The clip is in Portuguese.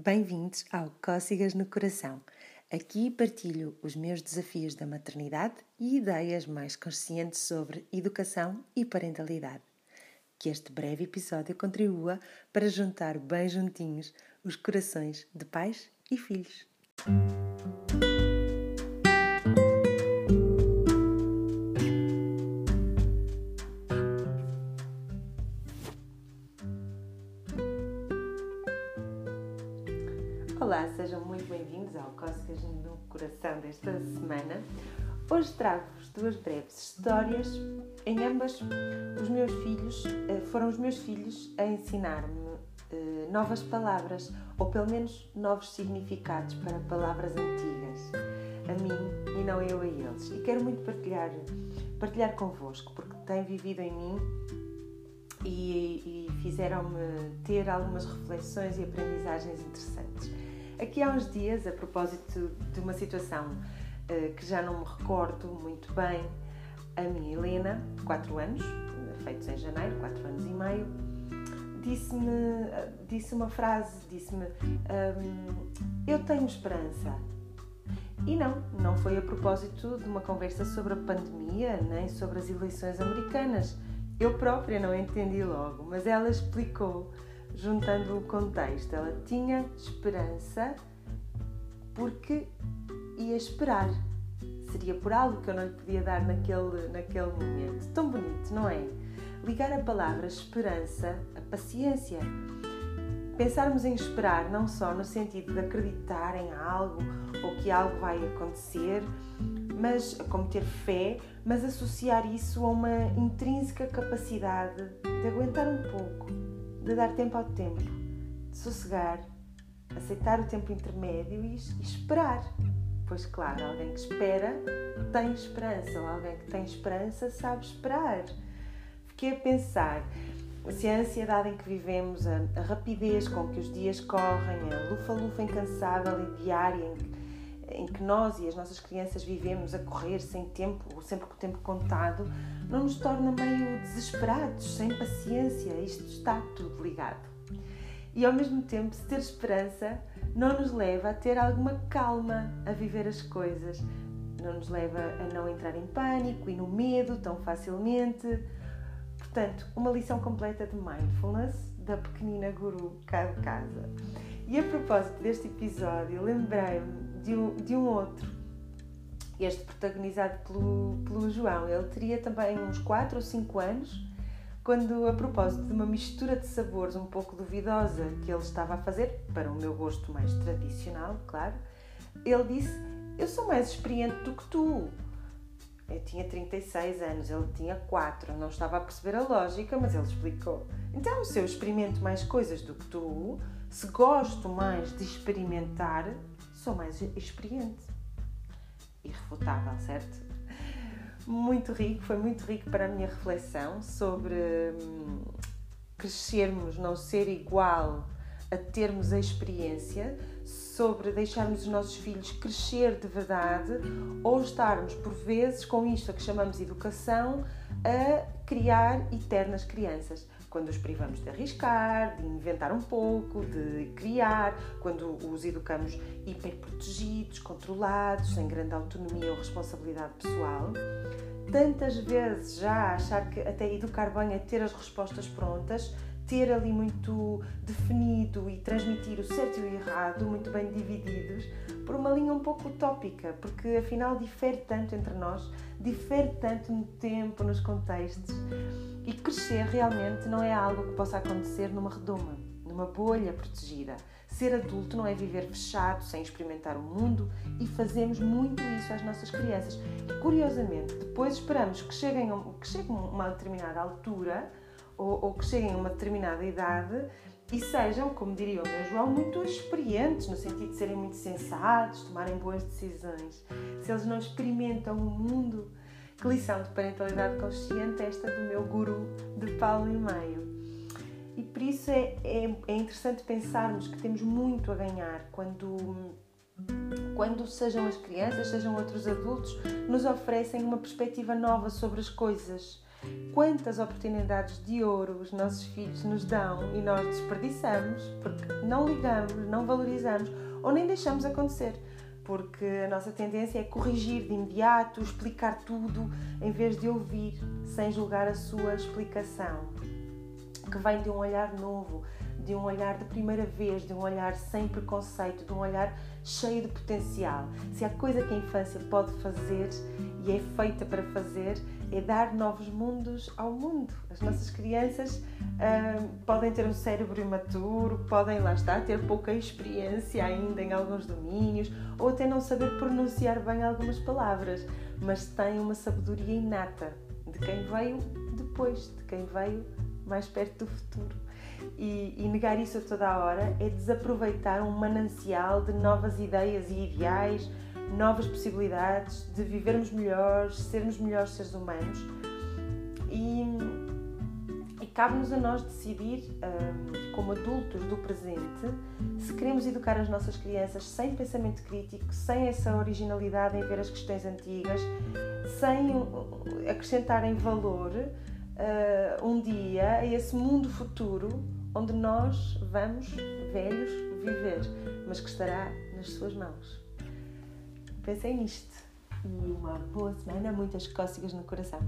Bem-vindos ao Cócegas no Coração. Aqui partilho os meus desafios da maternidade e ideias mais conscientes sobre educação e parentalidade. Que este breve episódio contribua para juntar bem juntinhos os corações de pais e filhos. Sejam muito bem-vindos ao Cócegas no Coração desta semana. Hoje trago-vos duas breves histórias. Em ambas, os meus filhos eh, foram os meus filhos a ensinar-me eh, novas palavras, ou pelo menos novos significados para palavras antigas, a mim e não eu a eles. E quero muito partilhar, partilhar convosco, porque têm vivido em mim e, e fizeram-me ter algumas reflexões e aprendizagens interessantes. Aqui há uns dias, a propósito de uma situação uh, que já não me recordo muito bem, a minha Helena, 4 anos, feitos em janeiro, 4 anos e meio, disse-me disse uma frase, disse-me um, eu tenho esperança. E não, não foi a propósito de uma conversa sobre a pandemia, nem sobre as eleições americanas. Eu própria não entendi logo, mas ela explicou juntando o contexto. Ela tinha esperança porque ia esperar. Seria por algo que eu não lhe podia dar naquele, naquele momento. Tão bonito, não é? Ligar a palavra esperança a paciência. Pensarmos em esperar não só no sentido de acreditar em algo ou que algo vai acontecer, mas como ter fé, mas associar isso a uma intrínseca capacidade de aguentar um pouco, de dar tempo ao tempo, de sossegar, aceitar o tempo intermédio e, esperar. Pois, claro, alguém que espera tem esperança, ou alguém que tem esperança sabe esperar. Fiquei a pensar se a ansiedade em que vivemos, a, a rapidez com que os dias correm, a lufa-lufa incansável e diária em que, em que nós e as nossas crianças vivemos a correr sem tempo, sempre com o tempo contado, não nos torna meio desesperados, sem paciência. Isto está tudo ligado. E ao mesmo tempo, se ter esperança não nos leva a ter alguma calma a viver as coisas, não nos leva a não entrar em pânico e no medo tão facilmente. Portanto, uma lição completa de mindfulness da pequenina guru cá de casa. E a propósito deste episódio, lembrei-me de um, de um outro este protagonizado pelo, pelo João. Ele teria também uns 4 ou 5 anos, quando, a propósito de uma mistura de sabores um pouco duvidosa que ele estava a fazer, para o meu gosto mais tradicional, claro, ele disse: Eu sou mais experiente do que tu. Eu tinha 36 anos, ele tinha 4, não estava a perceber a lógica, mas ele explicou. Então, se eu experimento mais coisas do que tu, se gosto mais de experimentar, sou mais experiente irrefutável, certo? Muito rico, foi muito rico para a minha reflexão sobre hum, crescermos, não ser igual a termos a experiência, sobre deixarmos os nossos filhos crescer de verdade ou estarmos, por vezes, com isto a que chamamos educação, a criar eternas crianças quando os privamos de arriscar, de inventar um pouco, de criar, quando os educamos hiperprotegidos, controlados, sem grande autonomia ou responsabilidade pessoal. Tantas vezes já achar que até educar bem é ter as respostas prontas, ter ali muito definido e transmitir o certo e o errado, muito bem divididos, por uma linha um pouco utópica, porque afinal difere tanto entre nós, difere tanto no tempo, nos contextos. E crescer realmente não é algo que possa acontecer numa redoma, numa bolha protegida. Ser adulto não é viver fechado, sem experimentar o mundo, e fazemos muito isso às nossas crianças. E curiosamente, depois esperamos que cheguem, a uma determinada altura ou, ou que cheguem a uma determinada idade e sejam, como diria o meu João, muito experientes, no sentido de serem muito sensatos, tomarem boas decisões. Se eles não experimentam o mundo, que lição de parentalidade consciente esta do meu guru de Paulo e meio. E por isso é, é, é interessante pensarmos que temos muito a ganhar quando quando sejam as crianças, sejam outros adultos, nos oferecem uma perspectiva nova sobre as coisas Quantas oportunidades de ouro os nossos filhos nos dão e nós desperdiçamos porque não ligamos, não valorizamos ou nem deixamos acontecer porque a nossa tendência é corrigir de imediato, explicar tudo, em vez de ouvir sem julgar a sua explicação, que vem de um olhar novo, de um olhar de primeira vez, de um olhar sem preconceito, de um olhar cheio de potencial. Se há coisa que a infância pode fazer e é feita para fazer, é dar novos mundos ao mundo. As nossas crianças uh, podem ter um cérebro imaturo, podem, lá estar, ter pouca experiência ainda em alguns domínios, ou até não saber pronunciar bem algumas palavras, mas têm uma sabedoria inata de quem veio depois, de quem veio mais perto do futuro. E, e, negar isso a toda a hora é desaproveitar um manancial de novas ideias e ideais, novas possibilidades de vivermos melhores, sermos melhores seres humanos. E, e cabe-nos a nós decidir, um, como adultos do presente, se queremos educar as nossas crianças sem pensamento crítico, sem essa originalidade em ver as questões antigas, sem acrescentarem valor uh, um dia a esse mundo futuro onde nós vamos, velhos, viver, mas que estará nas suas mãos. Pensei nisto e uma boa semana, muitas cócegas no coração.